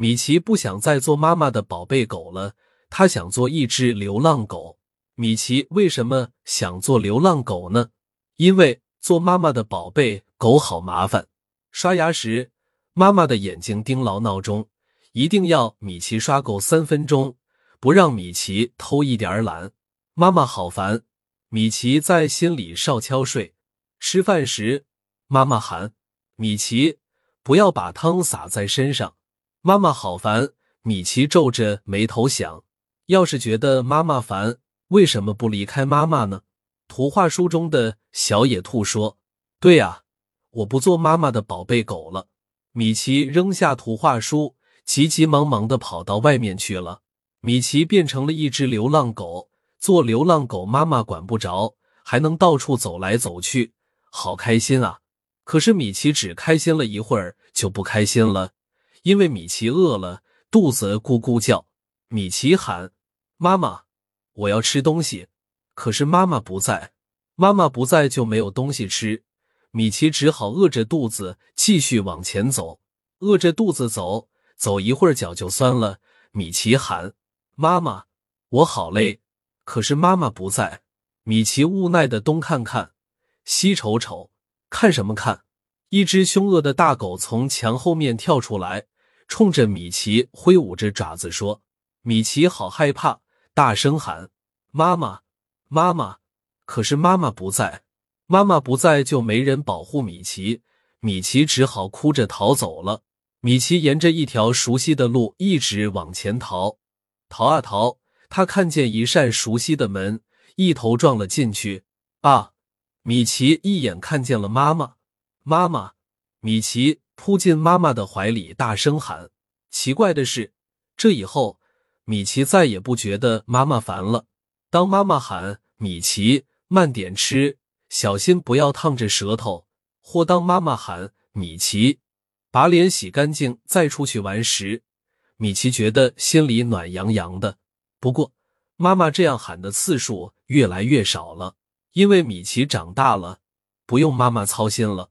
米奇不想再做妈妈的宝贝狗了，他想做一只流浪狗。米奇为什么想做流浪狗呢？因为做妈妈的宝贝狗好麻烦。刷牙时，妈妈的眼睛盯牢闹钟，一定要米奇刷够三分钟，不让米奇偷一点懒。妈妈好烦，米奇在心里少敲睡。吃饭时，妈妈喊米奇不要把汤洒在身上。妈妈好烦，米奇皱着眉头想：要是觉得妈妈烦，为什么不离开妈妈呢？图画书中的小野兔说：“对呀，我不做妈妈的宝贝狗了。”米奇扔下图画书，急急忙忙的跑到外面去了。米奇变成了一只流浪狗，做流浪狗妈妈管不着，还能到处走来走去，好开心啊！可是米奇只开心了一会儿，就不开心了。因为米奇饿了，肚子咕咕叫。米奇喊：“妈妈，我要吃东西。”可是妈妈不在，妈妈不在就没有东西吃。米奇只好饿着肚子继续往前走。饿着肚子走，走一会儿脚就酸了。米奇喊：“妈妈，我好累。”可是妈妈不在。米奇无奈的东看看，西瞅瞅，看什么看？一只凶恶的大狗从墙后面跳出来，冲着米奇挥舞着爪子说：“米奇好害怕，大声喊：‘妈妈，妈妈！’可是妈妈不在，妈妈不在就没人保护米奇，米奇只好哭着逃走了。米奇沿着一条熟悉的路一直往前逃，逃啊逃，他看见一扇熟悉的门，一头撞了进去。啊！米奇一眼看见了妈妈。”妈妈，米奇扑进妈妈的怀里，大声喊。奇怪的是，这以后米奇再也不觉得妈妈烦了。当妈妈喊米奇慢点吃，小心不要烫着舌头，或当妈妈喊米奇把脸洗干净再出去玩时，米奇觉得心里暖洋洋的。不过，妈妈这样喊的次数越来越少了，因为米奇长大了，不用妈妈操心了。